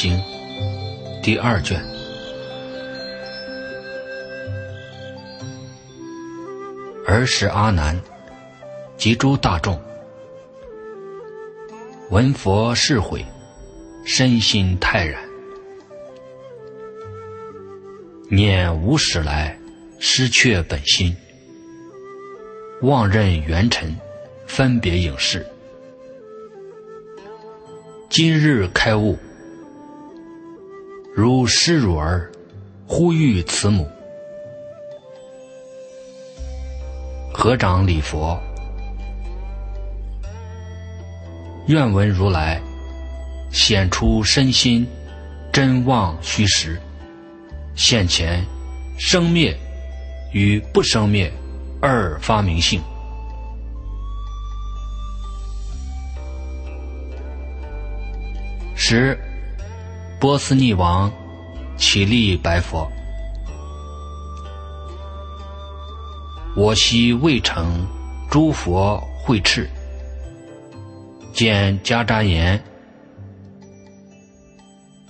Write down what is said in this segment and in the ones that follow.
经第二卷。儿时阿难及诸大众闻佛事悔，身心泰然，念无始来失却本心，妄认缘尘，分别影视。今日开悟，如失乳儿呼吁慈母，合掌礼佛，愿闻如来显出身心真妄虚实，现前生灭与不生灭二发明性。时，波斯匿王起立白佛：“我昔未成诸佛会赤，见迦旃延、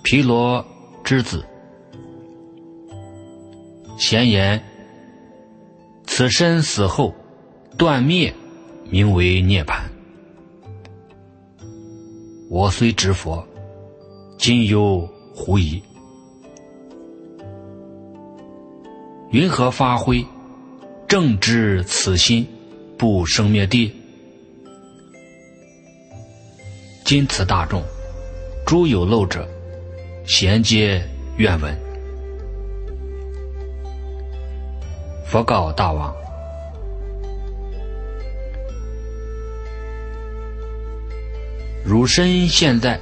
毗罗之子，咸言：此身死后断灭，名为涅槃。我虽知佛。”今有狐疑，云何发挥？正知此心不生灭地。今此大众，诸有漏者，贤皆愿闻。佛告大王：汝身现在。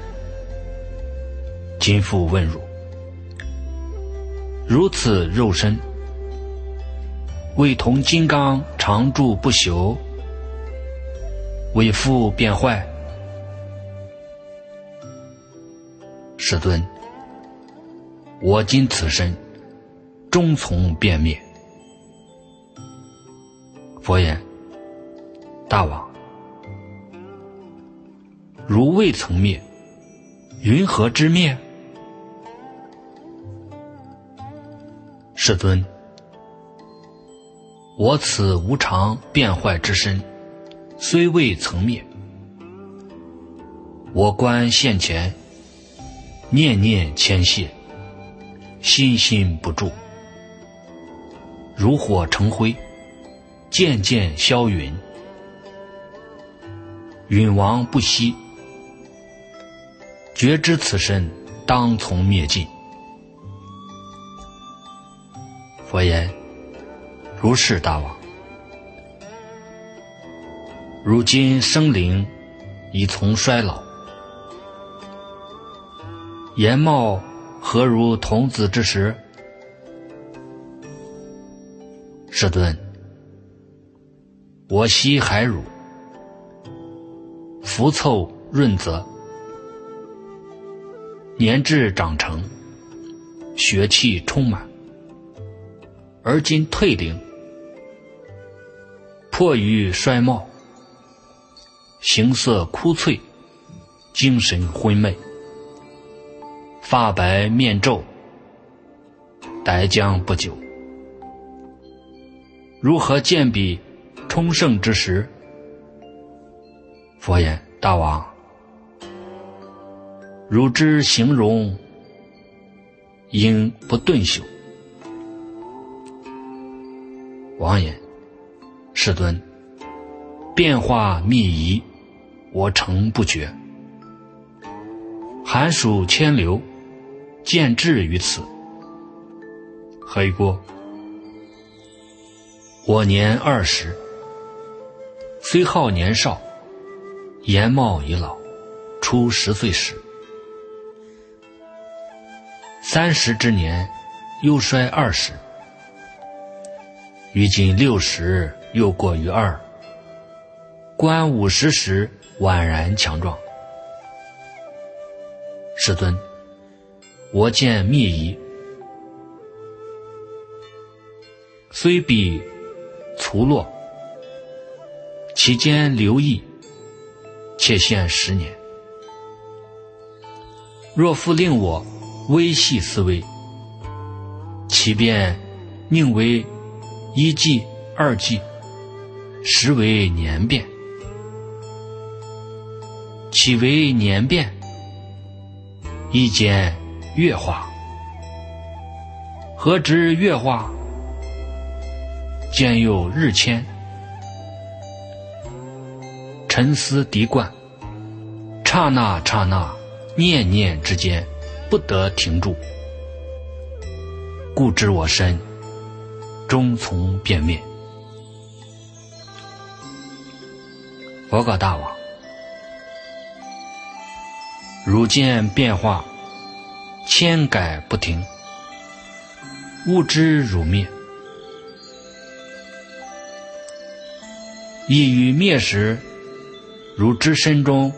今复问汝：如此肉身，为同金刚常住不朽，为复变坏？世尊，我今此身终从变灭。佛言：大王，如未曾灭，云何之灭？世尊，我此无常变坏之身，虽未曾灭，我观现前，念念牵系，心心不住，如火成灰，渐渐消陨，陨亡不息，觉知此身当从灭尽。佛言：“如是大王，如今生灵已从衰老，颜貌何如童子之时？世尊，我昔海乳，浮凑润泽，年至长成，血气充满。”而今退灵，迫于衰貌，形色枯翠，精神昏昧，发白面皱，待将不久。如何见彼充盛之时？佛言：大王，汝之形容，应不顿朽。王言：“世尊，变化密仪，我诚不觉。寒暑千流，见至于此，黑锅？我年二十，虽好年少，颜貌已老，初十岁时，三十之年，又衰二十。”于今六十又过于二，观五十时宛然强壮。世尊，我见密仪，虽比粗落，其间留意，且现十年。若复令我微细思维，其便宁为一计、二计，实为年变。岂为年变？一间月化。何知月化？兼有日迁。沉思涤观，刹那刹那，念念之间，不得停住。故知我身终从变灭。佛告大王：如见变化，千改不停，物之汝灭，亦于灭时。如知身中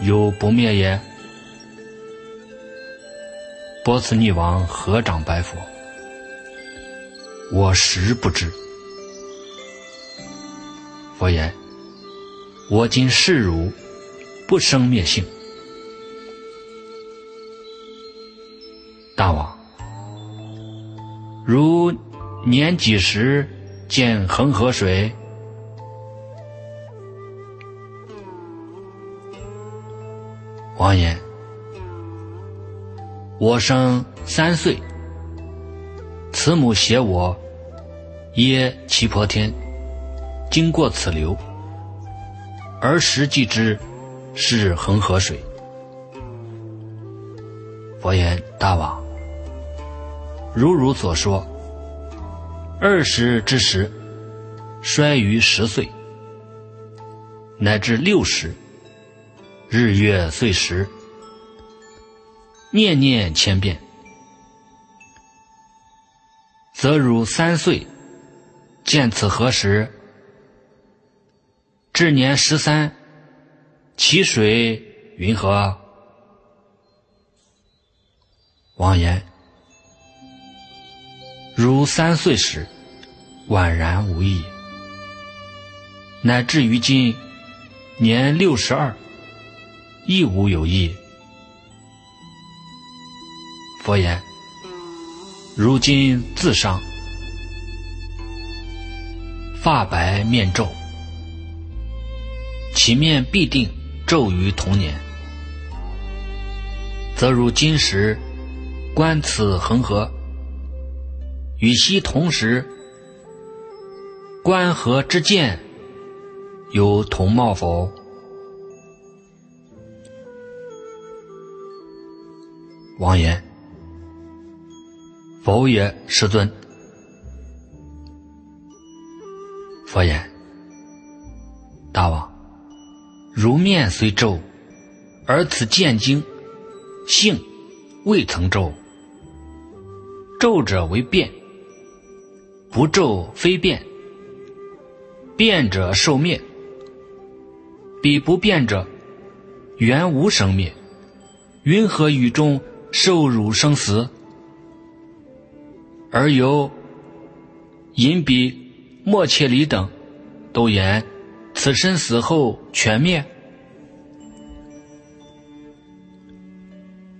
有不灭也？波斯匿王合掌白佛：“我实不知。”佛言：“我今示汝不生灭性。”大王，如年几时见恒河水？王言：“我生三岁，慈母携我耶七婆天，经过此流，而时即知是恒河水。”佛言：“大王，如汝所说，二十之时，衰于十岁，乃至六十。”日月岁时，念念千变，则汝三岁见此何时？至年十三，其水云何？王言：如三岁时，宛然无异；乃至于今年六十二。亦无有异。佛言：如今自伤，发白面皱，其面必定昼于童年。则如今时观此恒河，与昔同时观河之见，有同貌否？王言：“否也，师尊。”佛言：“如面虽皱，而此见经性未曾皱。皱者为变，不皱非变。变者受灭，彼不变者，原无生灭。云何与中？”受辱生死，而由引彼莫切里等都言此身死后全灭。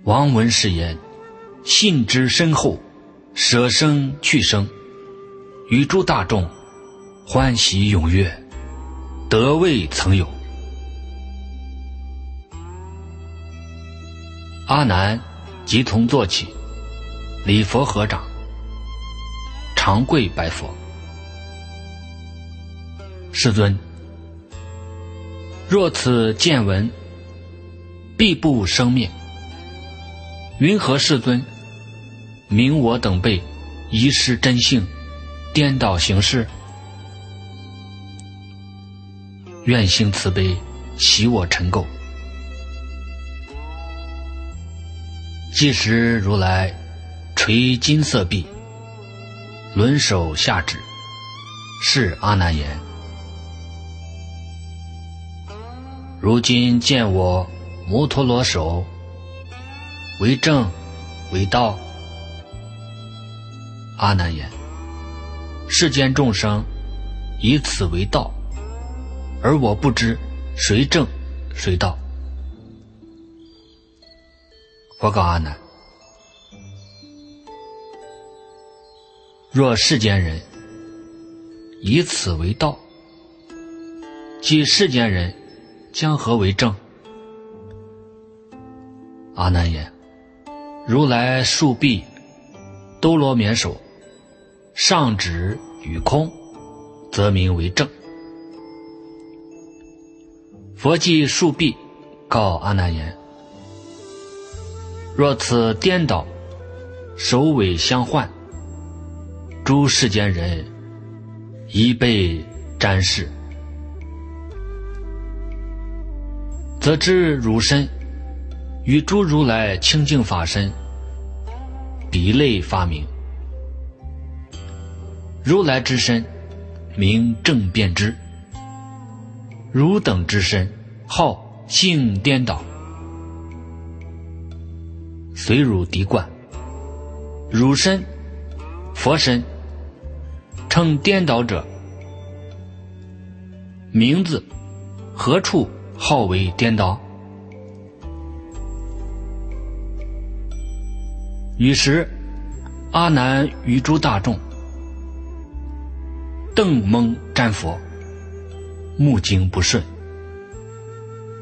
王闻是言，信之深厚，舍生去生，与诸大众欢喜踊跃，得未曾有。阿难。即从坐起，礼佛合掌，长跪拜佛。世尊，若此见闻必不生灭，云何世尊明我等辈遗失真性，颠倒行事？愿行慈悲，洗我尘垢。即时如来垂金色臂，轮手下指，是阿难言：“如今见我摩陀罗手为正为道。”阿难言：“世间众生以此为道，而我不知谁正谁道。”佛告阿难：若世间人以此为道，即世间人将何为正？阿难言：如来竖臂，兜罗绵手，上指与空，则名为正。佛即竖臂，告阿难言：若此颠倒，首尾相换，诸世间人已被瞻视，则知汝身与诸如来清净法身比类发明。如来之身名正遍知，汝等之身号性颠倒。随汝敌冠，汝身、佛身，称颠倒者，名字何处号为颠倒？于是，阿难与诸大众瞪蒙瞻佛，目睛不顺，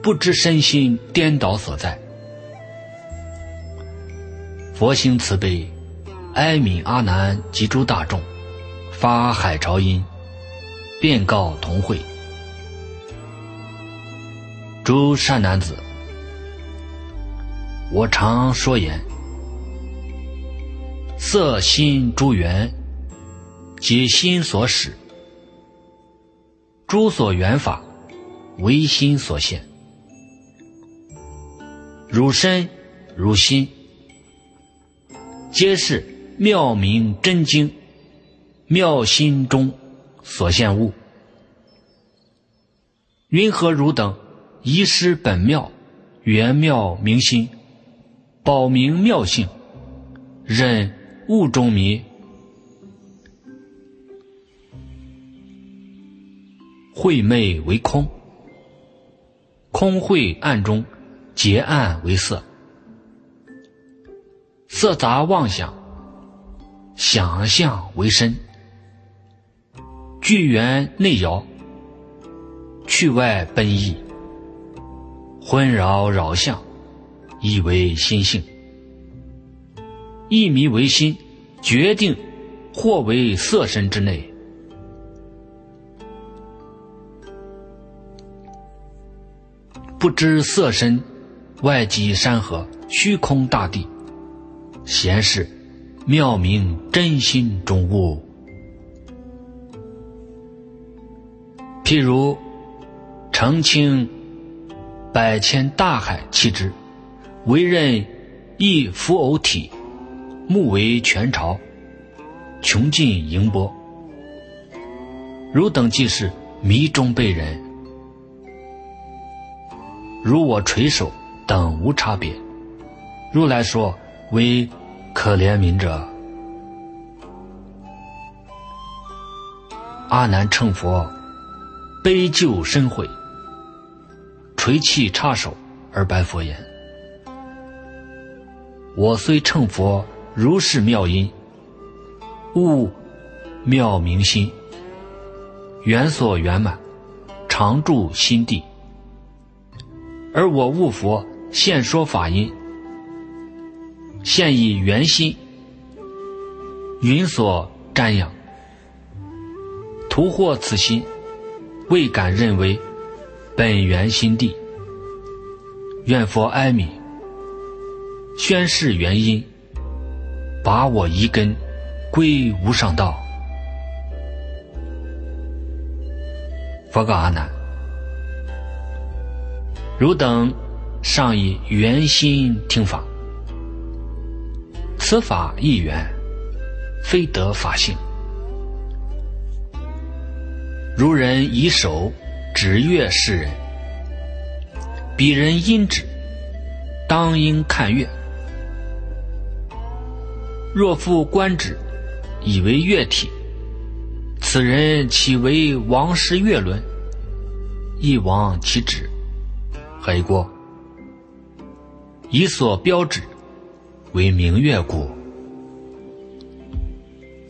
不知身心颠倒所在。佛心慈悲，哀悯阿难及诸大众，发海潮音，便告同会：诸善男子，我常说言，色心诸缘，即心所使；诸所缘法，唯心所现。汝身汝心。皆是妙明真经，妙心中所现物。云何汝等遗失本妙，圆妙明心，保明妙性，忍物中迷，晦昧为空，空晦暗中结暗为色。色杂妄想，想象为身；聚缘内摇，去外奔逸，昏扰扰相，以为心性；一迷为心，决定或为色身之内，不知色身外即山河，虚空大地。闲事，妙明真心中物。譬如澄清百千大海气之，为任一浮偶体，目为全朝，穷尽盈波。汝等即是迷中被人，如我垂手等无差别。如来说。为可怜悯者，阿难称佛悲救深悔，垂泣插手而白佛言：“我虽乘佛如是妙音，悟妙明心，缘所圆满，常住心地，而我悟佛现说法音。”现以圆心云所瞻仰，图获此心，未敢认为本源心地。愿佛哀悯，宣示原因，把我一根归无上道。佛告阿难：汝等尚以圆心听法。此法一圆，非得法性。如人以手指月示人，彼人因指，当应看月。若复观指，以为月体，此人岂为王师月轮？一王其指，何以过？以所标指为明月故。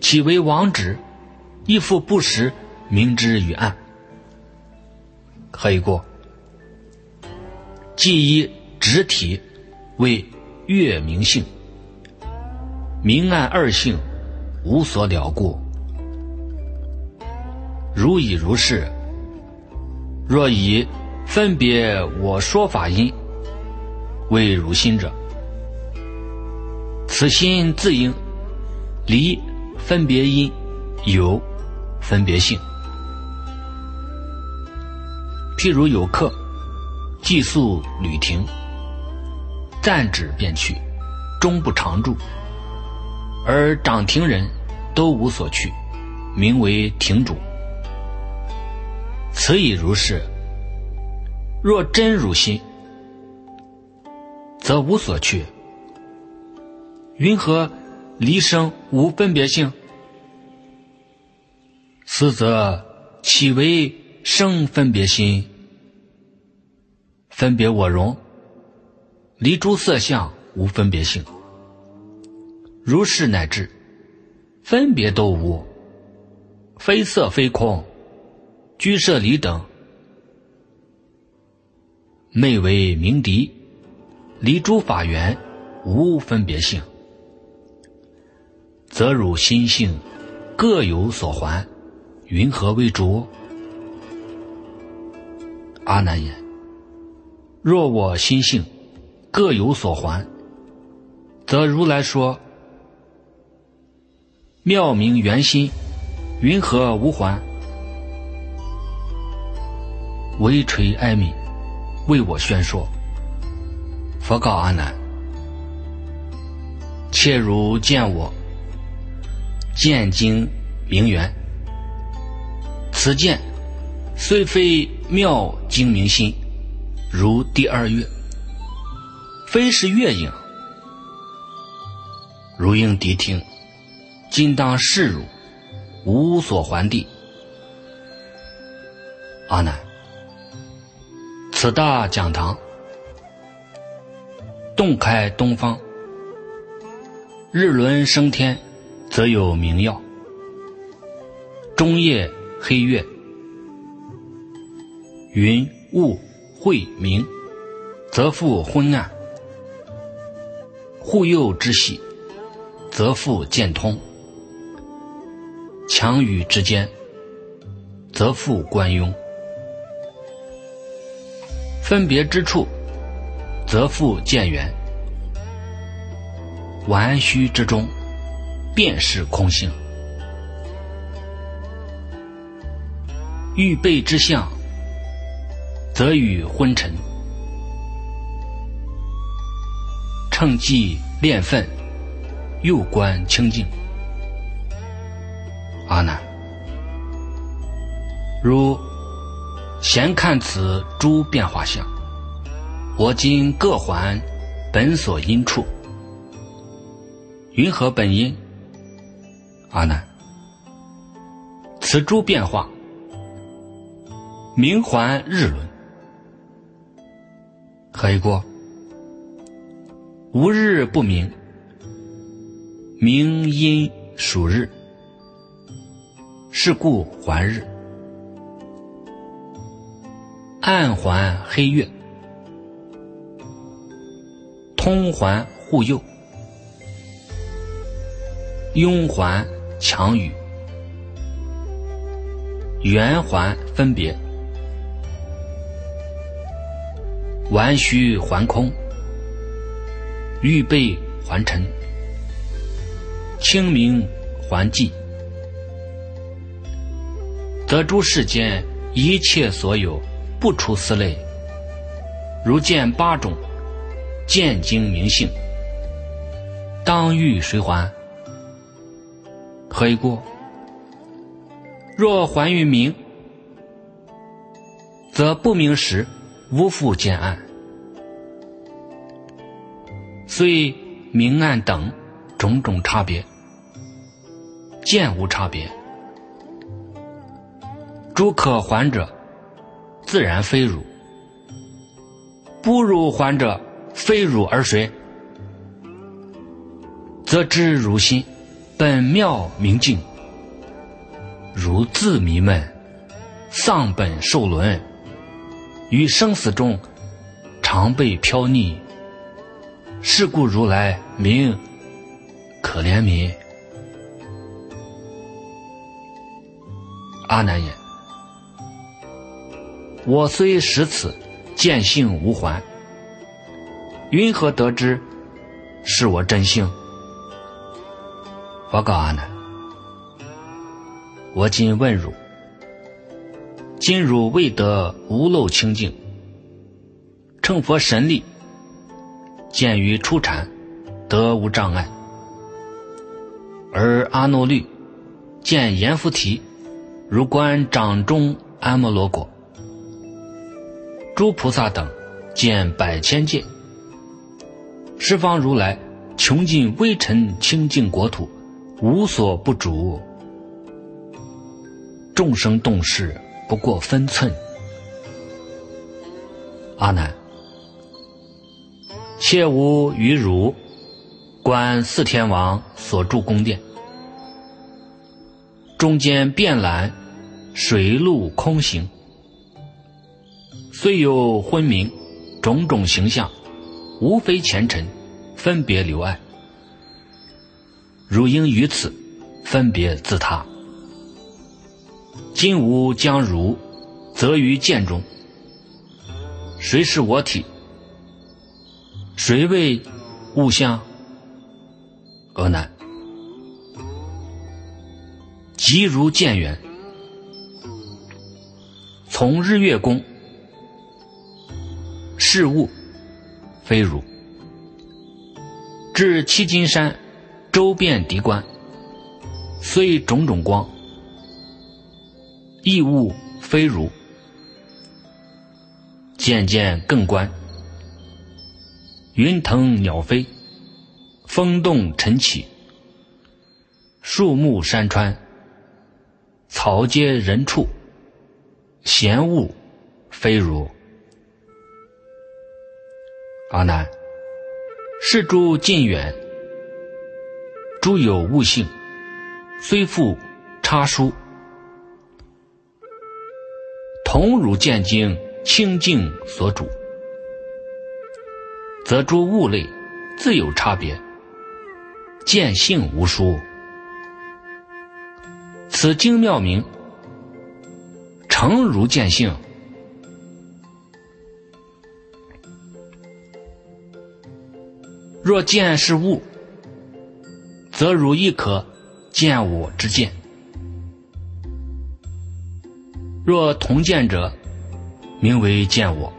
其为王之，亦复不识明之与暗。何以故？既以直体为月明性，明暗二性无所了故。如以如是，若以分别我说法因为如心者，此心自应离分别因有分别性。譬如有客寄宿旅亭，暂止便去，终不常住，而掌亭人都无所去，名为亭主。此已如是。若真如心，则无所去。云何离生无分别性？此则岂为生分别心？分别我容，离诸色相无分别性。如是乃至分别都无，非色非空，居舍离等。昧为鸣笛，离诸法缘，无分别性，则汝心性各有所还，云何为主？阿难言：若我心性各有所还，则如来说妙明圆心，云何无还？微垂哀悯。为我宣说。佛告阿难：切如见我见经明缘，此见虽非妙精明心，如第二月，非是月影，如应谛听。今当示汝，无所还地。阿难。此大讲堂，洞开东方，日轮升天，则有明耀；中夜黑月，云雾晦明，则复昏暗；护佑之喜，则复见通；强与之间，则复关庸。分别之处，则复见缘；玩虚之中，便是空性。欲备之相，则与昏沉；趁机炼分，又观清净。阿难，如。闲看此诸变化相，我今各还本所因处。云何本因？阿难，此诸变化，明还日轮。何以过？无日不明，明因属日，是故还日。暗环黑月，通环护佑，拥环强雨，圆环分别，完虚还空，预备还尘，清明还寂，得诸世间一切所有。不出此类，如见八种见经明性，当欲谁还？何以故？若还于明，则不明时无复见暗，虽明暗等种种差别，见无差别，诸可还者。自然非汝，不如还者，非汝而谁？则知如心，本妙明净。如自迷闷，丧本受轮，于生死中常被飘溺。是故如来名可怜悯。阿难言：我虽识此，见性无还。云何得知是我真性？我告阿难：我今问汝：今汝未得无漏清净，乘佛神力，见于初禅，得无障碍；而阿耨律见阎浮提，如观掌中安摩罗果；诸菩萨等见百千界。十方如来穷尽微尘清净国土，无所不主。众生动事不过分寸。阿难，切无于汝观四天王所住宫殿，中间遍览水陆空行，虽有昏明种种形象。无非前尘，分别留爱。如应于此，分别自他。今吾将汝，则于剑中。谁是我体？谁为物相？阿难，即如剑缘，从日月宫，是物。非汝，至七金山，周遍敌关，虽种种光，异物非汝。渐渐更观，云腾鸟飞，风动尘起，树木山川，草皆人畜，闲物非汝。阿难，是诸近远，诸有悟性，虽复差殊，同如见经清净所主，则诸物类自有差别，见性无殊。此经妙名，诚如见性。若见是物，则汝亦可见我之见；若同见者，名为见我。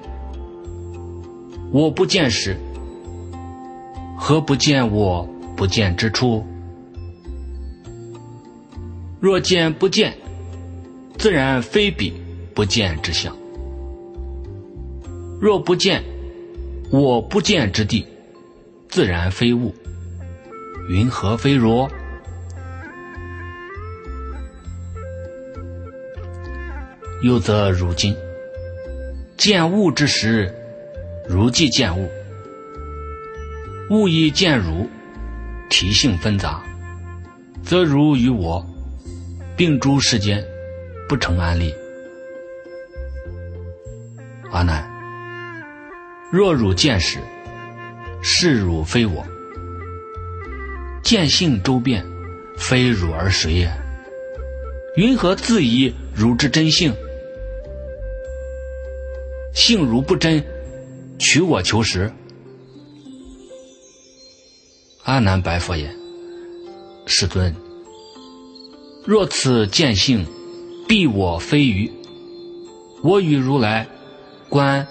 我不见时，何不见我不见之处？若见不见，自然非彼不见之相；若不见，我不见之地。自然非物，云何非如？又则如今见物之时，如即见物；物以见汝，体性纷杂，则汝与我并诸世间，不成安立。阿难，若汝见时，是汝非我，见性周遍，非汝而谁也？云何自疑汝之真性？性如不真，取我求实？阿难白佛言：“世尊，若此见性，必我非余。我与如来观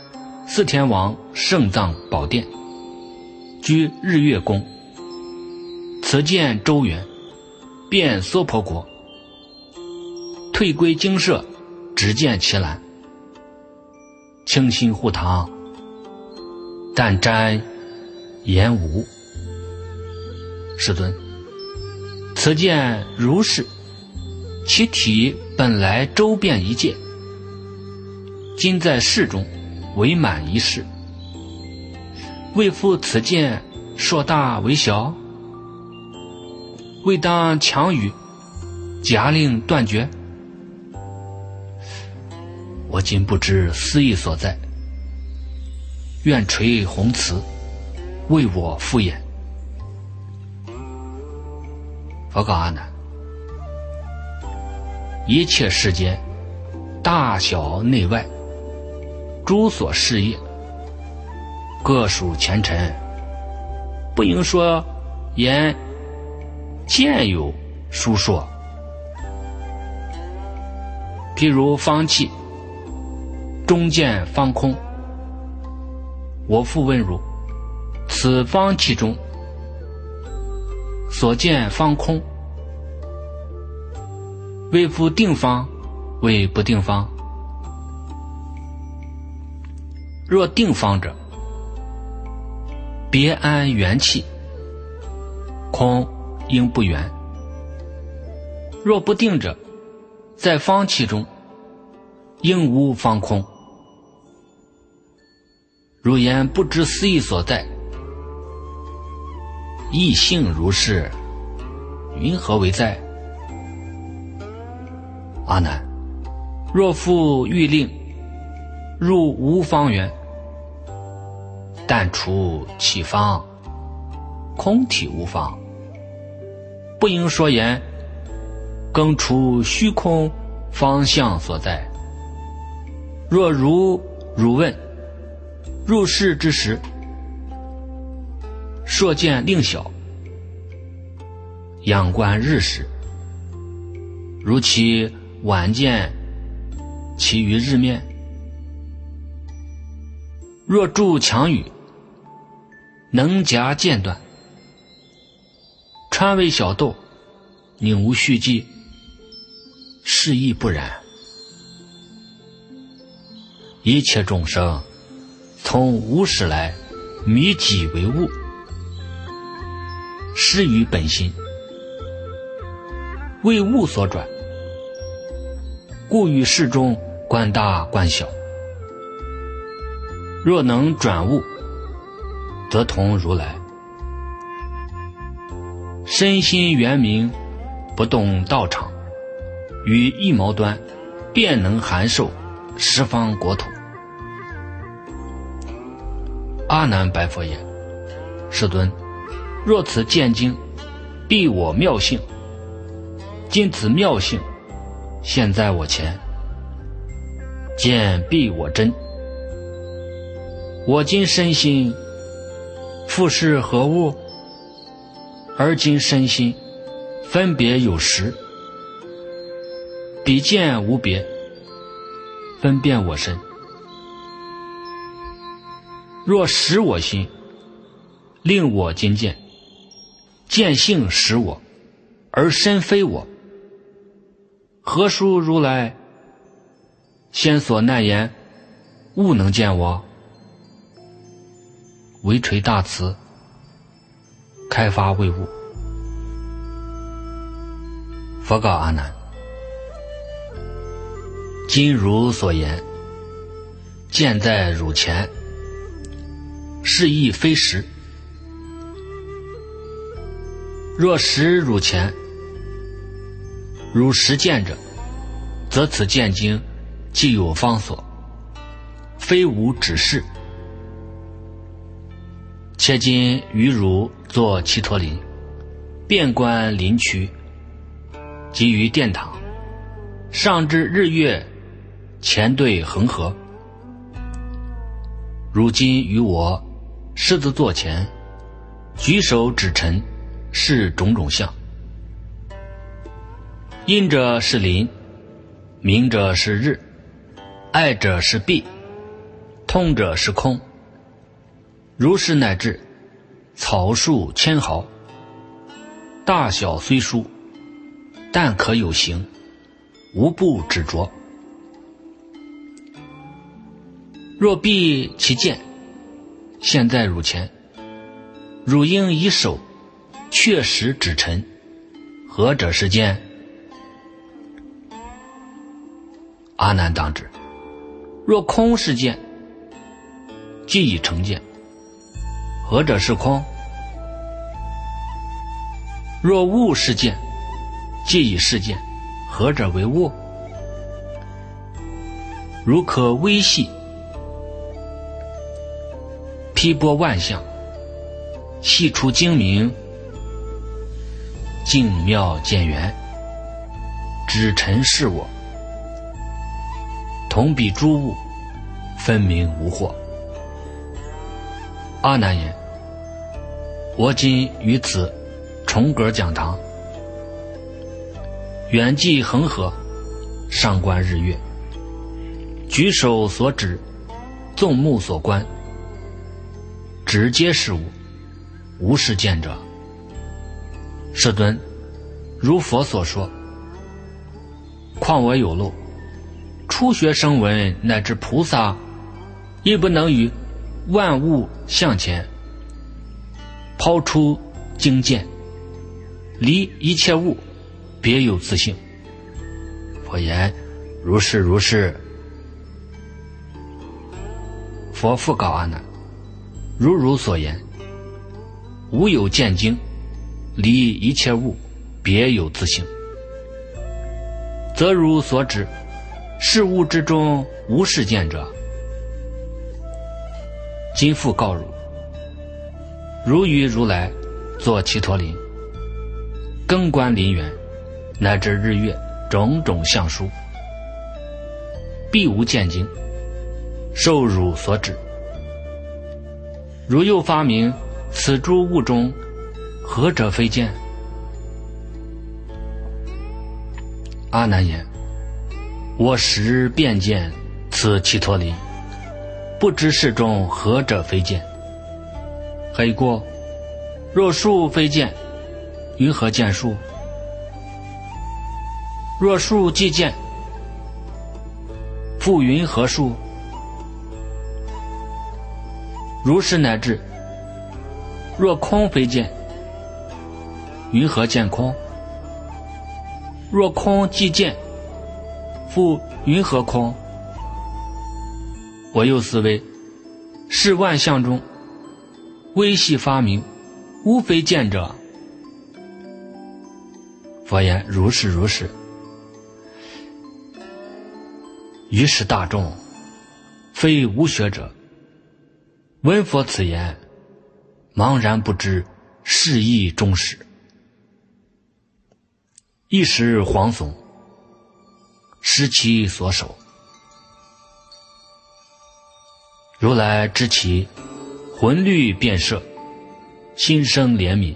四天王圣藏宝殿。”居日月宫，此见周圆，遍娑婆国。退归精舍，只见其兰，清心护堂，但瞻言无。世尊，此见如是，其体本来周遍一界，今在世中，为满一世。为复此见，硕大为小，未当强语，假令断绝？我今不知思意所在，愿垂红慈，为我敷衍。佛告阿难：一切世间，大小内外，诸所事业，各属前尘，不应说言见有书说。譬如方气。中见方空，我复问汝：此方其中所见方空，为复定方，为不定方？若定方者，别安元气，空应不圆；若不定者，在方气中，应无方空。如言不知思义所在，异性如是，云何为在？阿难，若复欲令入无方圆，但除其方，空体无方，不应说言，更除虚空方向所在。若如汝问。入世之时，朔见令小，仰观日时，如其晚见其于日面。若助强语，能夹间断，川为小豆，宁无续迹，是亦不然。一切众生。从无始来，迷己为物，失于本心，为物所转，故于世中观大观小。若能转物，则同如来。身心圆明，不动道场，于一毛端，便能含受十方国土。阿难白佛言：“世尊，若此见经，必我妙性。今此妙性现在我前，见必我真。我今身心复是何物？而今身心分别有时，彼见无别，分辨我身。”若识我心，令我今见，见性识我，而身非我，何殊如来先所难言，勿能见我？唯垂大慈，开发未悟。佛告阿难：今如所言，见在汝前。是亦非实。若实汝前，汝实见者，则此见经既有方所，非无指示。且今于汝作祇陀林，遍观林区，及于殿堂，上至日月，前对恒河。如今于我。狮子座前，举手指陈，是种种相。阴者是林，明者是日，爱者是弊，痛者是空。如是乃至草树千毫，大小虽殊，但可有形，无不执着。若避其见。现在汝前，汝应以手确实指陈，何者是见？阿难当知。若空是见，即已成见。何者是空？若物是见，即以是见，何者为物？如可微细，披拨万象，细出精明，静妙见圆，知尘是我，同比诸物，分明无惑。阿难言：我今于此重阁讲堂，远寄恒河，上观日月。举手所指，纵目所观，直皆是物，无是见者。世尊，如佛所说，况我有漏，初学声闻乃至菩萨，亦不能与万物向前抛出经见，离一切物，别有自性。佛言：如是如是。佛复告阿难：“如汝所言，无有见经，离一切物，别有自性，则如所指，事物之中无是见者。今复告汝：如于如来作其陀林，更观林园，乃至日月种种相殊，必无见经。”受汝所指，如又发明此诸物中，何者非见？阿难言：我实便见此其陀林，不知世中何者非见？黑锅，若树非见，云何见树？若树既见，复云何树？如是乃至，若空非见，云何见空？若空即见，复云何空？我又思维，是万象中微细发明，无非见者。佛言：如是如是。于是大众，非无学者。闻佛此言，茫然不知是意终始，一时惶悚，失其所守。如来知其魂律变色，心生怜悯，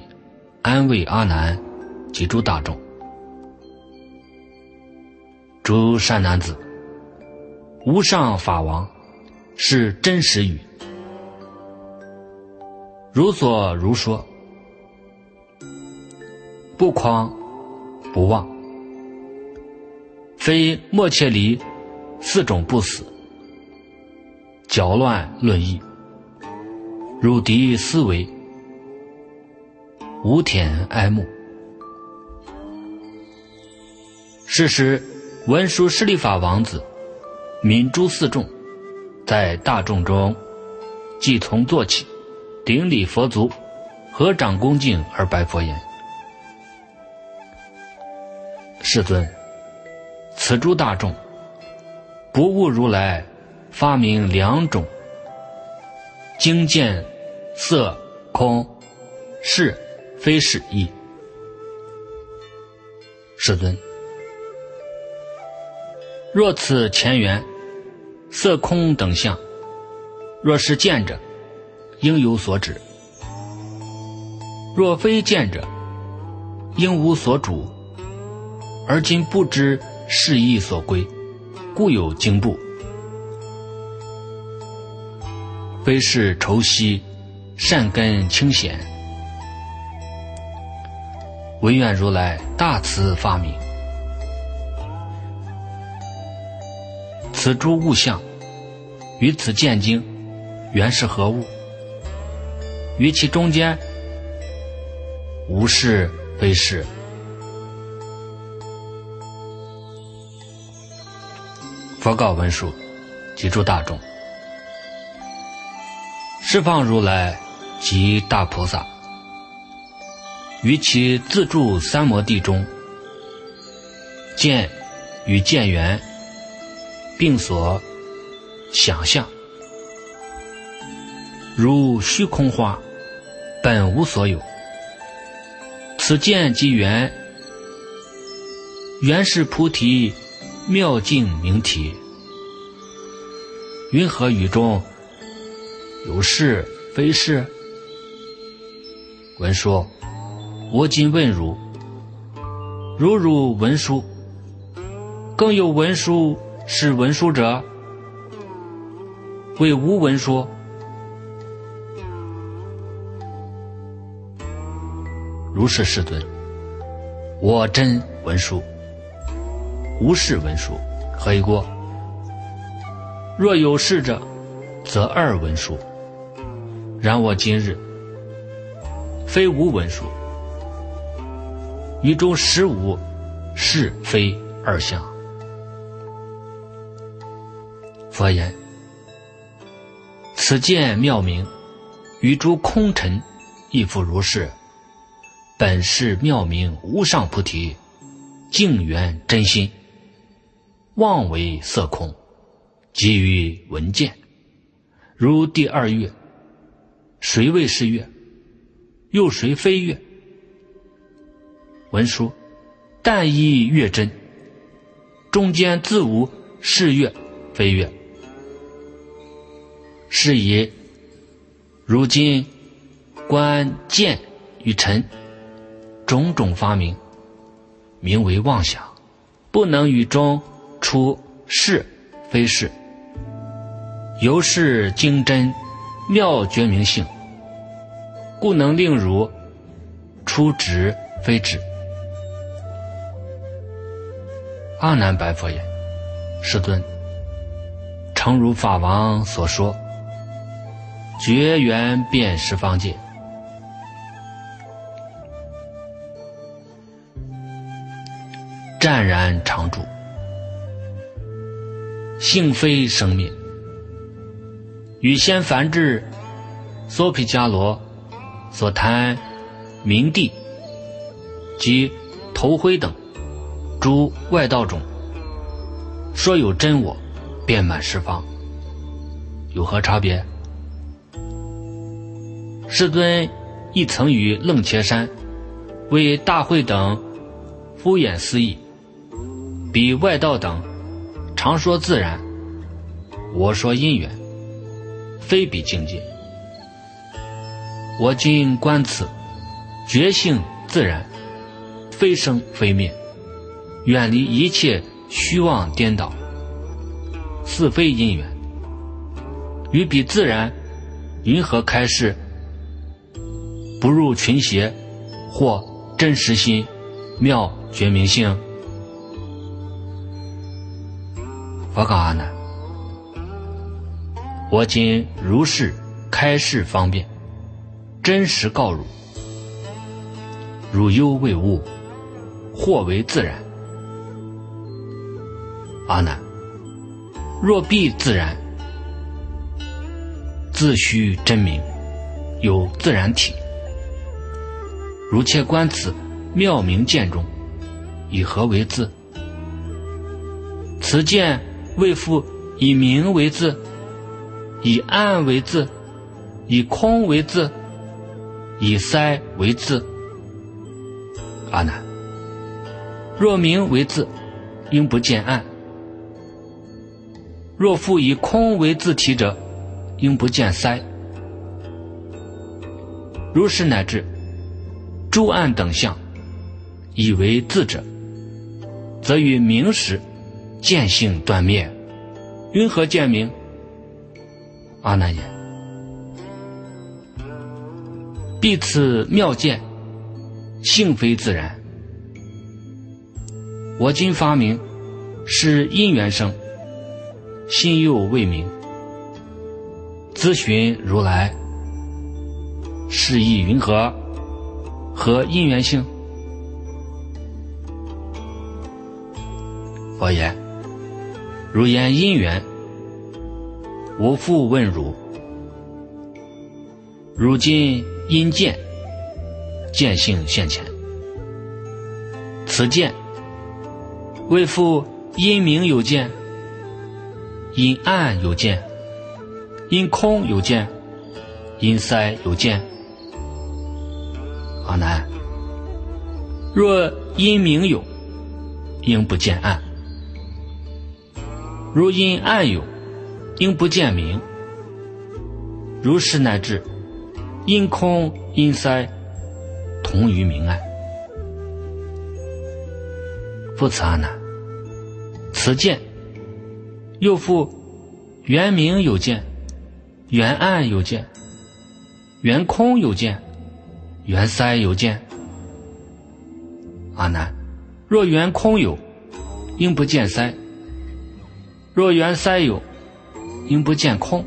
安慰阿难及诸大众。诸善男子，无上法王是真实语。如所如说，不诳不妄，非莫切离四种不死，搅乱论议，汝敌思维，无田哀慕。是时，文殊师利法王子，敏诸四众，在大众中，即从坐起。顶礼佛足，合掌恭敬而拜佛言：“世尊，此诸大众不悟如来发明两种经见色空是非是义。世尊，若此前缘色空等相，若是见者。”应有所指，若非见者，应无所主。而今不知是意所归，故有惊怖。非是愁兮，善根清闲。唯愿如来大慈发明，此诸物象，于此见经，原是何物？于其中间，无是非是。佛告文殊，及诸大众：释放如来及大菩萨，于其自住三摩地中，见与见缘并所想象，如虚空花，本无所有。此见即缘，原是菩提妙境明体。云何语中有是非是？文说：“我今问汝，如汝文书，更有文书是文书者，为无文书。”如是世尊，我真文殊，无是文殊，何以过？若有事者，则二文殊。然我今日非无文书，于中实无是非二相。佛言：此见妙明，与诸空尘亦复如是。本是妙明无上菩提，净圆真心，妄为色空，即于闻见。如第二月，谁谓是月？又谁非月？文殊，但依月真，中间自无是月非月。是以如今观见与尘。种种发明，名为妄想，不能与中出是非是。由是精真妙觉明性，故能令汝出执非执。阿难白佛言：“世尊，诚如法王所说，绝缘遍十方界。”湛然常住，性非生灭。与先凡至、娑毗迦罗所谈明地及头灰等诸外道中，说有真我，遍满十方，有何差别？世尊亦曾于楞伽山为大会等敷衍思议。比外道等常说自然，我说因缘，非比境界。我今观此觉性自然，非生非灭，远离一切虚妄颠倒，是非因缘。与彼自然，云何开示？不入群邪，或真实心，妙觉明性。佛告阿难：我今如是开示方便，真实告汝：汝忧未悟，或为自然。阿难，若必自然，自须真明，有自然体。如切观此妙明见中，以何为字？此见。为复以明为字，以暗为字，以空为字，以塞为字。阿难，若明为字，应不见暗；若复以空为字体者，应不见塞。如是乃至诸暗等相，以为字者，则与明时。见性断灭，云何见明？阿难言：彼此妙见，性非自然。我今发明，是因缘生，心又未明。咨询如来，是意云何？何因缘性？佛言。如言因缘，我复问汝：如今因见见性现前。此见为复因明有见，因暗有见，因空有见，因塞有见。阿难，若因明有，应不见暗；如因暗有，应不见明。如是乃至因空因塞，同于明暗。复此阿难，此见又复原明有见，原暗有见，圆空有见，圆塞有见。阿难，若圆空有，应不见塞；若圆塞有，应不见空。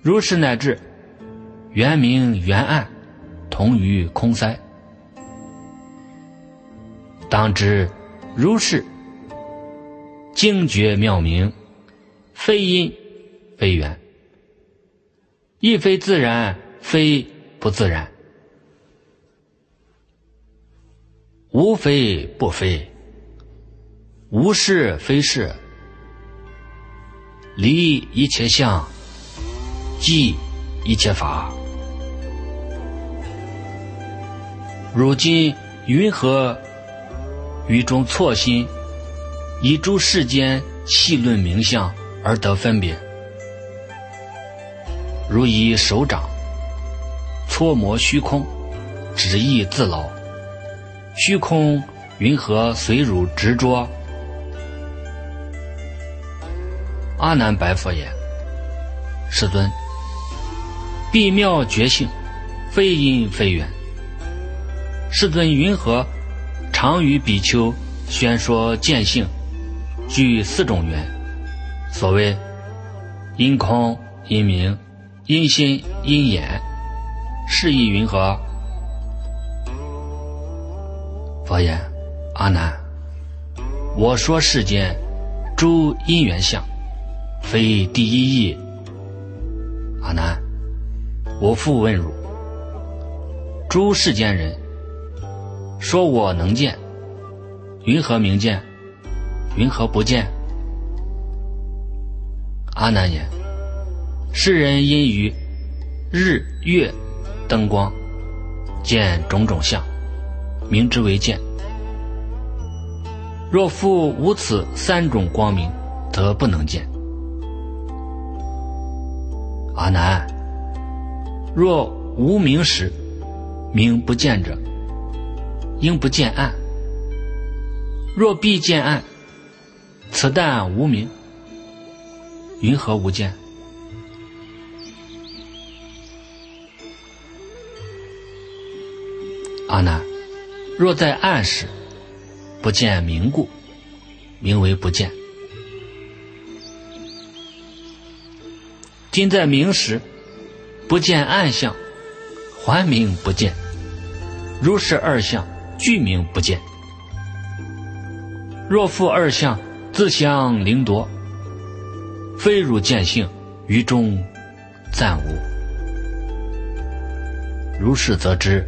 如是乃至原明原暗，同于空塞。当知如是精觉妙明，非因非缘，亦非自然，非不自然，无非不非，无是非是，离一切相。即一切法，如今云何于中错心，以诸世间细论名相而得分别？如以手掌搓磨虚空，只意自劳，虚空云何随汝执着？阿难白佛言：世尊。必妙觉性，非因非缘。世尊云何常与比丘宣说见性？具四种缘。所谓因空、因明、因心、因眼，是意云何？佛言：阿难，我说世间诸因缘相，非第一义。阿难。我复问汝：诸世间人说我能见，云何明见？云何不见？阿难言：世人因于日月灯光见种种相，名之为见。若复无此三种光明，则不能见。阿难。若无明时，明不见者，应不见暗；若必见暗，此但无明，云何无见？阿难，若在暗时，不见明故，名为不见；今在明时。不见暗相，还名不见；如是二相，俱名不见。若复二相自相凌夺，非汝见性，于中暂无。如是则知，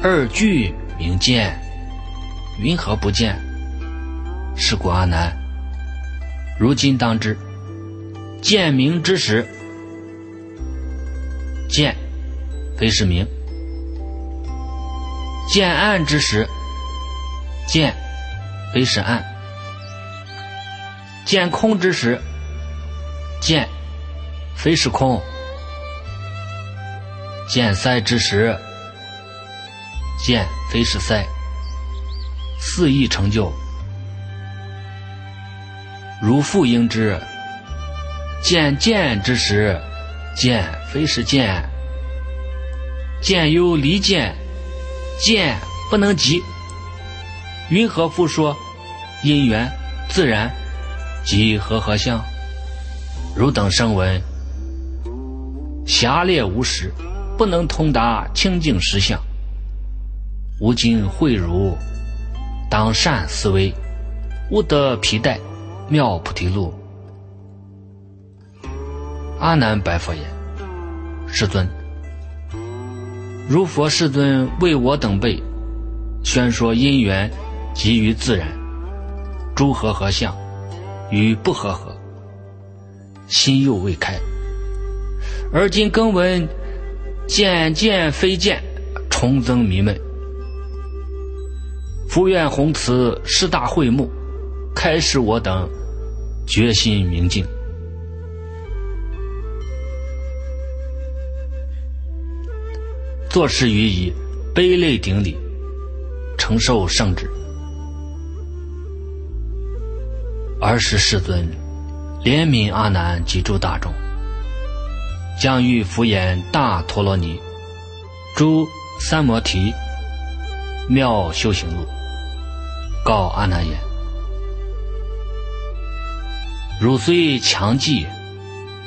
二俱名见，云何不见？是故阿难，如今当知，见明之时。见，非是明；见暗之时，见，非是暗；见空之时，见，非是空；见塞之时，见，非是塞。四意成就，如复应之。见见之时。见非是见，见有离见，见不能及。云何复说因缘自然即和合相？汝等声闻狭劣无识，不能通达清净实相。吾今会汝，当善思维，吾得皮带妙菩提路。阿难白佛言：“世尊，如佛世尊为我等辈宣说因缘及于自然，诸和合相与不和合，心又未开。而今更闻渐渐非见，重增迷闷。福愿弘慈师大会目，开示我等决心明镜。作事于以悲泪顶礼，承受圣旨。儿时世尊怜悯阿难及诸大众，将欲敷衍大陀罗尼，诸三摩提妙修行路，告阿难言：汝虽强记，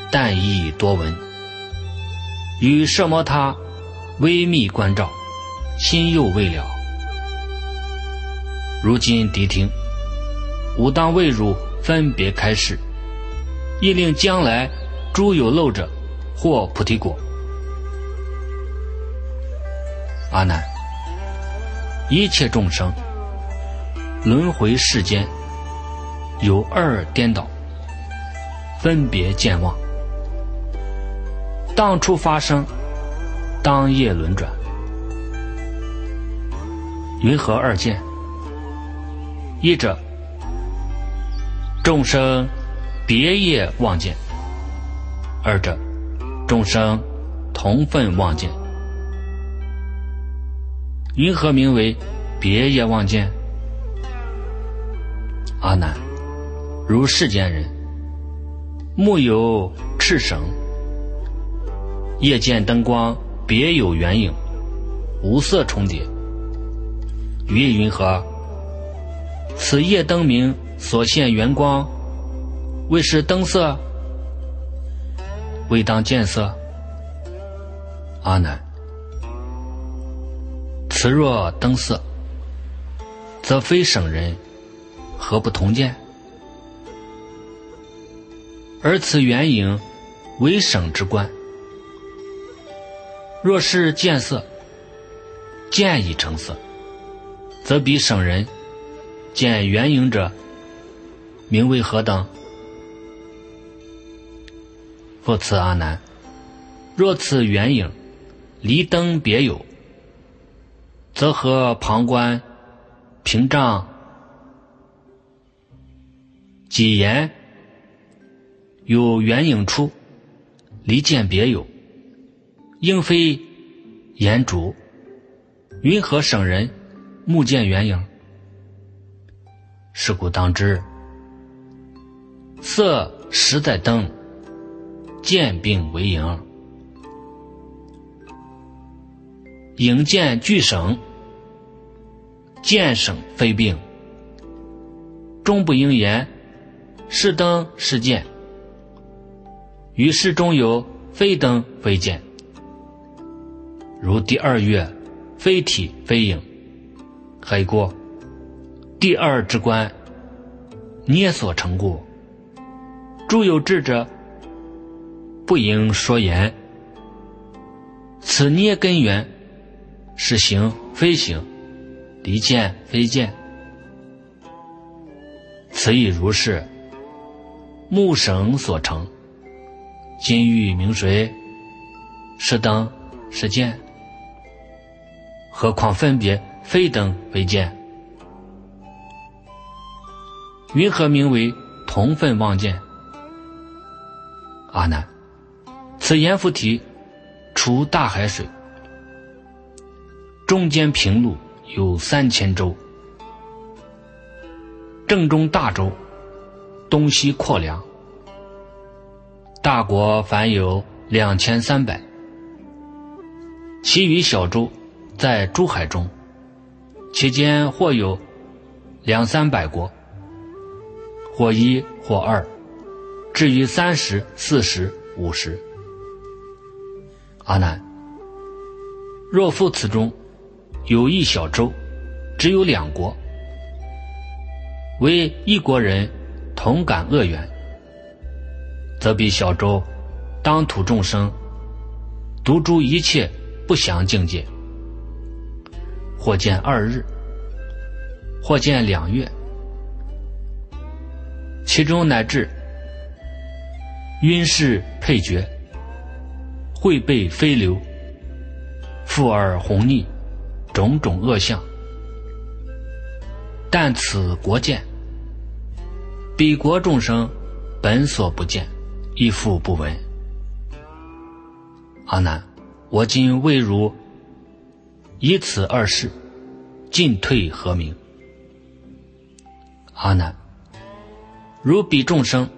但亦多闻，与摄摩他。微密关照，心又未了。如今谛听，吾当为汝分别开示，亦令将来诸有漏者获菩提果。阿难，一切众生轮回世间，有二颠倒，分别健忘，当初发生。当夜轮转，云何二见？一者众生别业望见；二者众生同分望见。云何名为别业望见？阿难，如世间人，目有赤绳，夜见灯光。别有原影，无色重叠。于云何？此夜灯明所现圆光，为是灯色？未当见色？阿难，此若灯色，则非省人，何不同见？而此圆影，为省之观。若是见色，见已成色，则比圣人见圆影者，名为何等？复此阿难，若此圆影离灯别有，则和旁观屏障几言有圆影出，离见别有。应非言主，云何省人目见圆影？是故当知，色实在灯，见病为影，影见俱省，见省非病，终不应言是灯是见，于是中有非灯非见。如第二月，非体非影，还过第二之观，捏所成故。诸有智者，不应说言。此捏根源，是行非行，离见非见。此亦如是。木绳所成，金玉明水，是灯是剑。何况分别非等为见，云何名为同分望见？阿难，此阎浮提出大海水，中间平路有三千洲，正中大洲，东西阔梁，大国凡有两千三百，其余小洲。在诸海中，其间或有两三百国，或一或二，至于三十、四十、五十。阿难，若复此中有一小洲，只有两国，为一国人同感恶缘，则彼小洲当土众生，独诸一切不祥境界，或见二日，或见两月，其中乃至晕视配角，会背飞流，复而红逆，种种恶相。但此国见，彼国众生本所不见，亦复不闻。阿难，我今未如以此二事，进退何明？阿难，如彼众生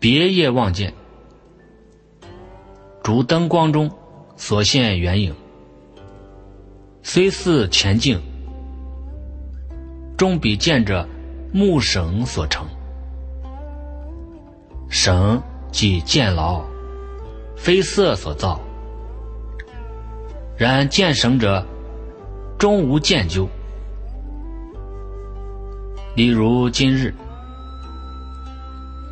别业望见，烛灯光中所现圆影，虽似前境。终比见者木绳所成，绳即见牢，非色所造。然见绳者，终无见究。例如今日，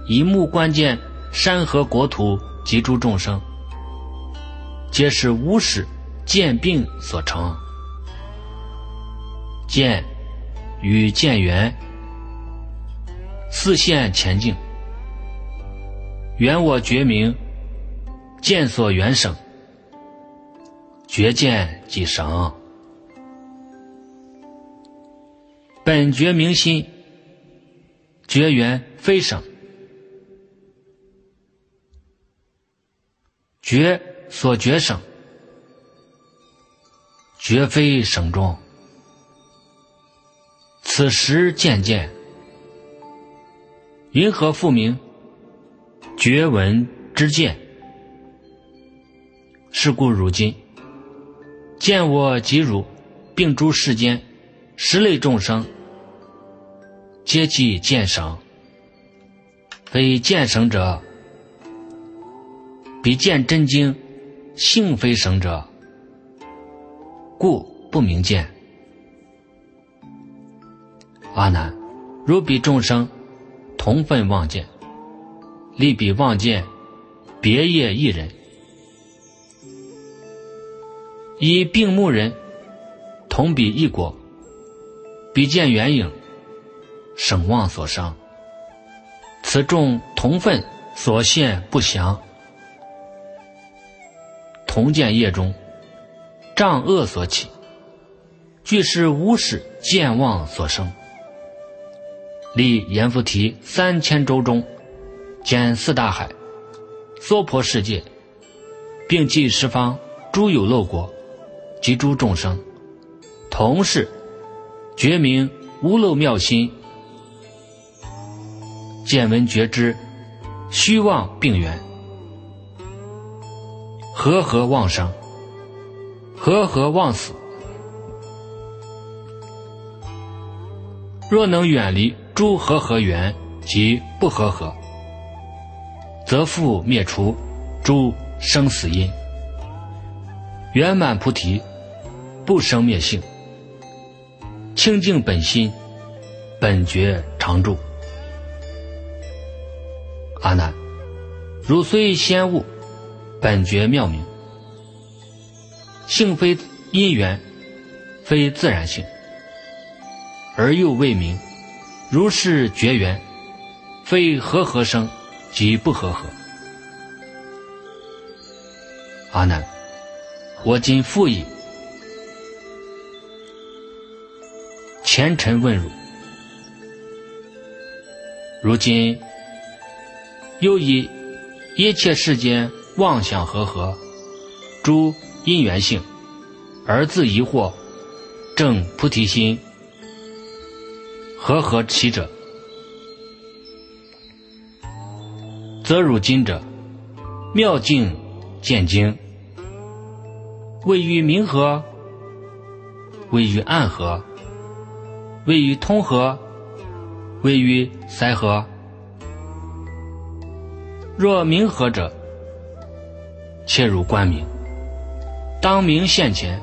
一目观见山河国土及诸众生，皆是无始见病所成，见。与见缘，四现前境，缘我觉明，见所缘省，觉见即省，本觉明心，觉缘非省，觉所觉省，绝非省中。此时渐渐，云何复明觉闻之见？是故如今见我及汝，并诸世间十类众生，皆即见神，非见神者，比见真经性非神者，故不明见。阿难，如彼众生同分望见，利彼望见，别业一人，以病目人同彼一国，比见缘影，省望所伤。此众同分所现不详，同见业中障恶所起，俱是无始见望所生。立阎浮提三千洲中，兼四大海，娑婆世界，并济十方诸有漏国及诸众生，同是觉明无漏妙心，见闻觉知，虚妄病缘，和合妄生，和合妄死。若能远离。诸和合缘及不和合，则复灭除诸生死因，圆满菩提，不生灭性，清净本心，本觉常住。阿难，汝虽先悟，本觉妙明，性非因缘，非自然性，而又未明。如是绝缘，非和合生，即不和合。阿难，我今复以前尘问汝，如今又以一切世间妄想和合，诸因缘性，而自疑惑，正菩提心。和合其者，则汝今者妙境见经，位于明和，位于暗和，位于通河，位于塞河。若明河者，切入观明，当明现前，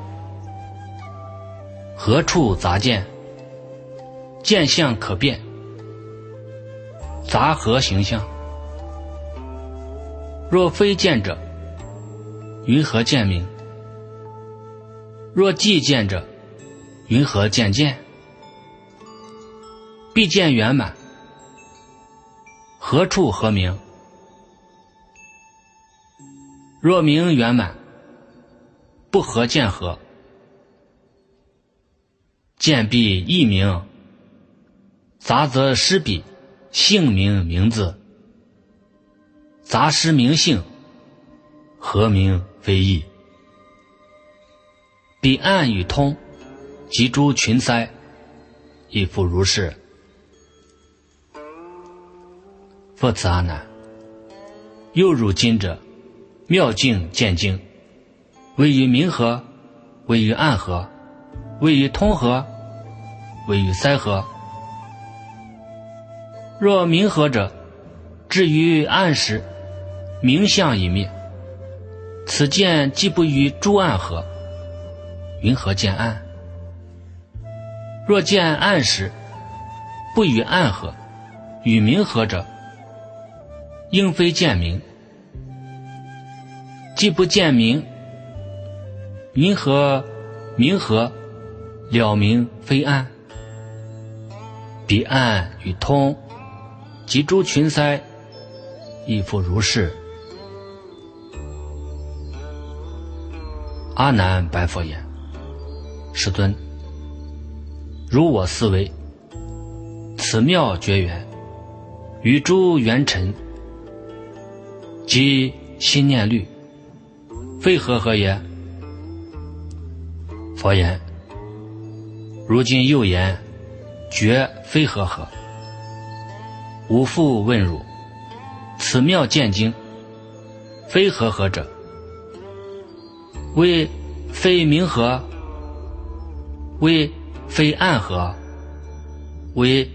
何处杂见？见相可变，杂合形象。若非见者，云何见明？若既见者，云何见见？必见圆满。何处何名？若名圆满，不合见合？见必异名，杂则失彼姓名名字，杂失名姓，何名非异？彼岸与通，及诸群塞，亦复如是。复此阿难，又如今者，妙境见经，位于明河，位于暗河，位于通河，位于塞河。若明河者，至于暗时，明相已灭，此见既不于诸暗合，云何见暗？若见暗时，不与暗合，与明合者。应非见明，既不见明，云何明何了明非暗？彼暗与通，及诸群塞，亦复如是。阿难白佛言：“世尊，如我思维，此妙绝缘，与诸缘尘。”即心念虑，非和合也？佛言：如今又言，绝非和合？吾复问汝：此妙见经，非和合者？为非明和？为非暗何？为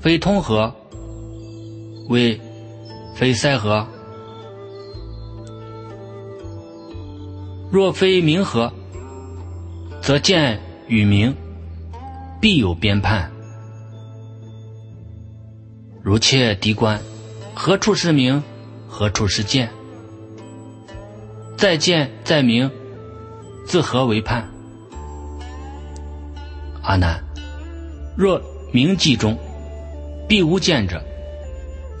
非通和？为非塞何？若非明和，则见与明必有边判。如切敌观，何处是明？何处是见？再见再明，自何为判？阿难，若明记中必无见者，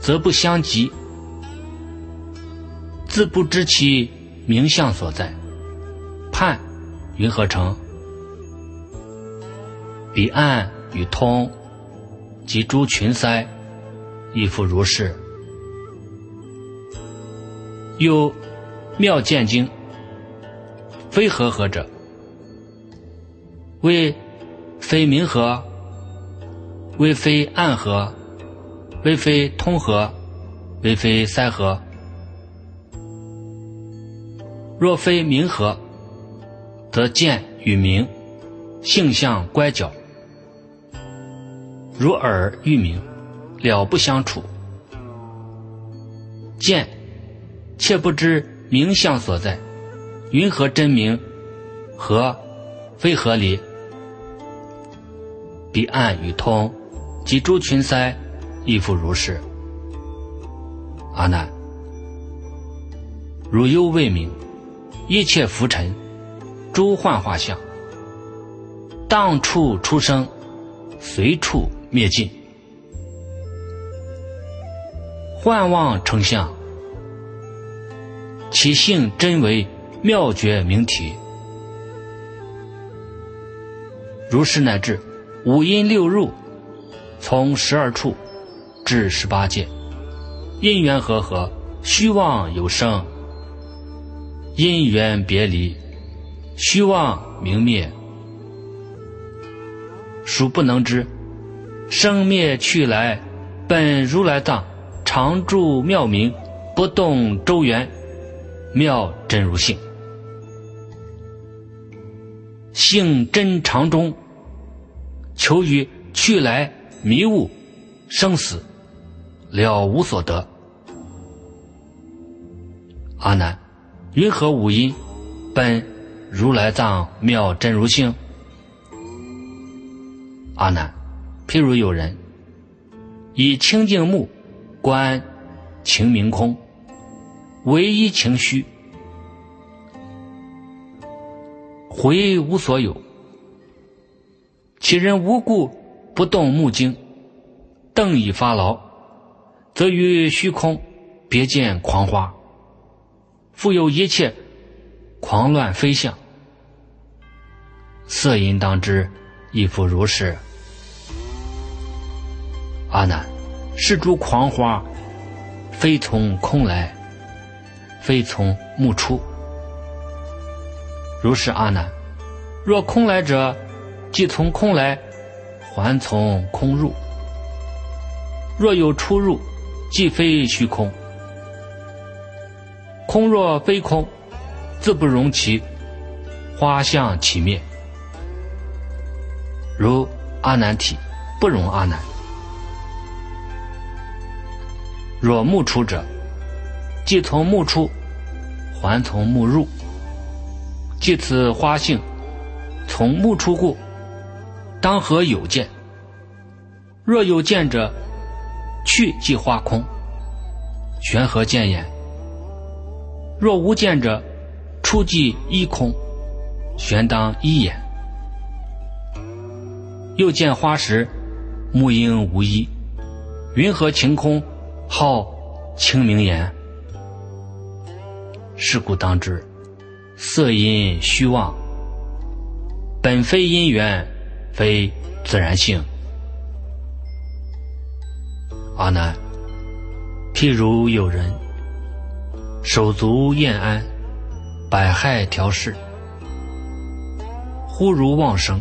则不相及，自不知其名相所在。判云何成？彼岸与通，及诸群塞，亦复如是。又妙见经，非合合者，为非明合，为非暗合，为非通合，为非塞合。若非明合。则见与明，性相乖角，如耳与明，了不相处。见，却不知明相所在，云何真明？何，非合理。彼岸与通，及诸群塞，亦复如是。阿难，汝忧未明，一切浮尘。诸幻化相，当处出生，随处灭尽。幻妄成相，其性真为妙觉明体。如是乃至五阴六入，从十二处至十八界，因缘和合，虚妄有生，因缘别离。虚妄明灭，殊不能知。生灭去来，本如来藏，常住妙明，不动周圆，妙真如性。性真常中，求于去来迷悟生死了无所得。阿难，云何五音本？如来藏妙真如性，阿难，譬如有人以清净目观情明空，唯一情虚，回无所有。其人无故不动目睛，瞪以发劳，则于虚空别见狂花，复有一切狂乱飞象。色淫当知，亦复如是。阿难，是诸狂花，非从空来，非从目出。如是阿难，若空来者，即从空来，还从空入；若有出入，即非虚空。空若非空，自不容其花相起灭。如阿难体，不容阿难。若目出者，即从目出，还从目入。即此花性，从目出故，当何有见？若有见者，去即花空，玄何见也？若无见者，出即一空，玄当一眼。又见花时，木应无一，云何晴空，号清明言？是故当知。色因虚妄，本非因缘，非自然性。阿难，譬如有人手足厌安，百害调适，忽如妄生，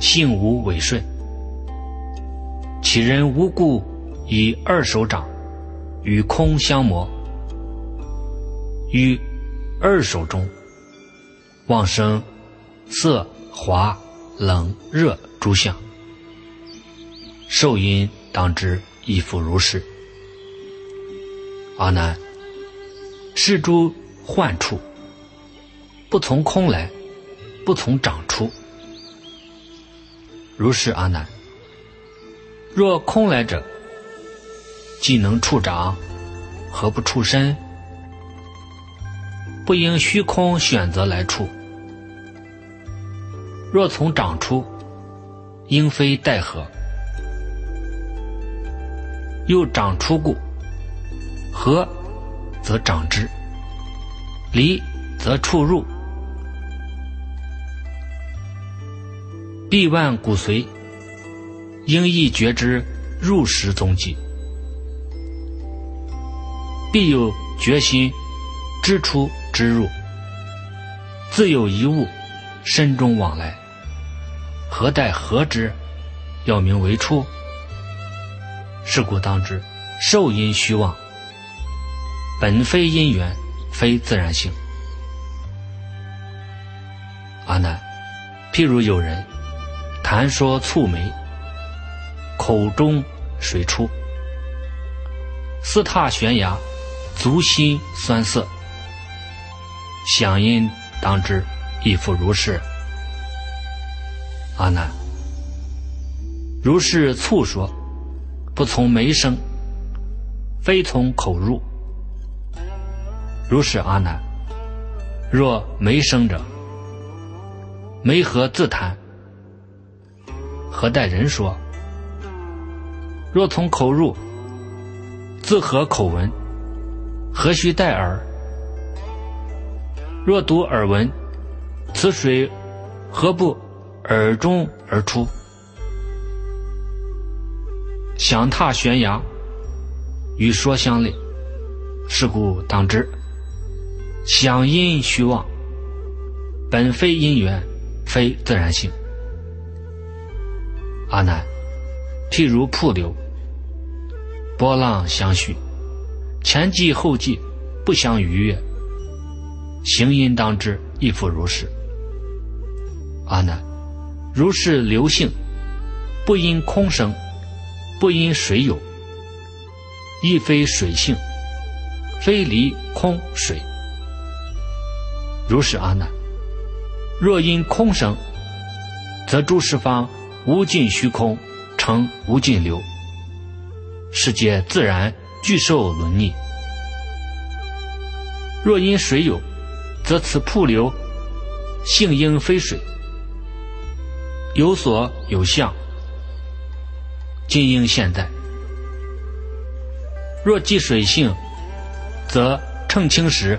性无违顺，其人无故以二手掌与空相磨，与。二手中，妄生色、滑、冷、热诸相，受因当知亦复如是。阿难，是诸幻处，不从空来，不从长出。如是阿难，若空来者，既能处长，何不处身？不应虚空选择来处，若从长出，应非待何？又长出故，合则长之，离则处入，必万骨髓，应亦觉之入时踪迹，必有决心知出。之入，自有一物，身中往来，何待何之？要名为出。是故当知，受因虚妄，本非因缘，非自然性。阿难，譬如有人谈说蹙眉，口中水出，四踏悬崖，足心酸涩。响音当知，亦复如是。阿难，如是蹙说，不从眉生，非从口入。如是阿难，若眉生者，眉何自谈？何待人说？若从口入，自何口闻？何须待耳？若读耳闻，此水何不耳中而出？想踏悬崖，与说相类，是故当知，想因虚妄，本非因缘，非自然性。阿难，譬如瀑流，波浪相续，前继后继，不相逾越。行因当知，亦复如是。阿难，如是流性，不因空生，不因水有，亦非水性，非离空水。如是阿难，若因空生，则诸十方无尽虚空成无尽流，世界自然具受轮逆。若因水有，则此瀑流性应非水，有所有相，今应现在。若即水性，则澄清时，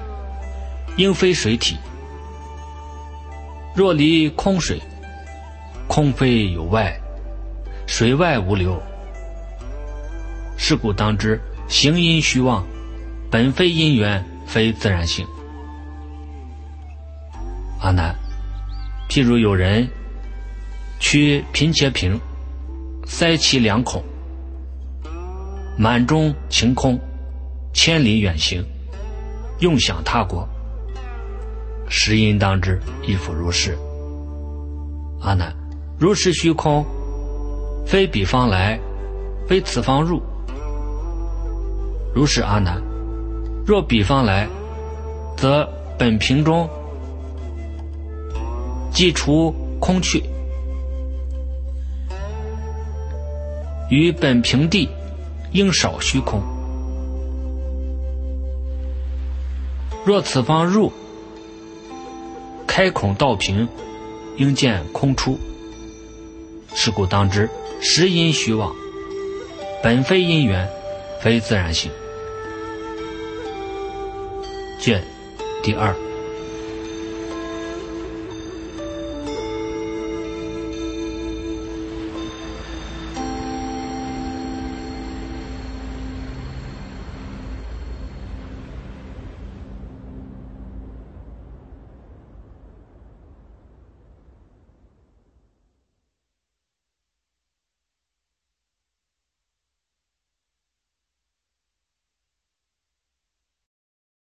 应非水体；若离空水，空非有外，水外无流。是故当知，行因虚妄，本非因缘，非自然性。阿难，譬如有人取贫且瓶，塞其两孔。满中晴空，千里远行，用想他国。时因当知，亦复如是。阿难，如是虚空，非彼方来，非此方入。如是阿难，若彼方来，则本瓶中即除空去，于本瓶地。应少虚空。若此方入，开孔道平，应见空出。是故当知，实因虚妄，本非因缘，非自然性。卷第二。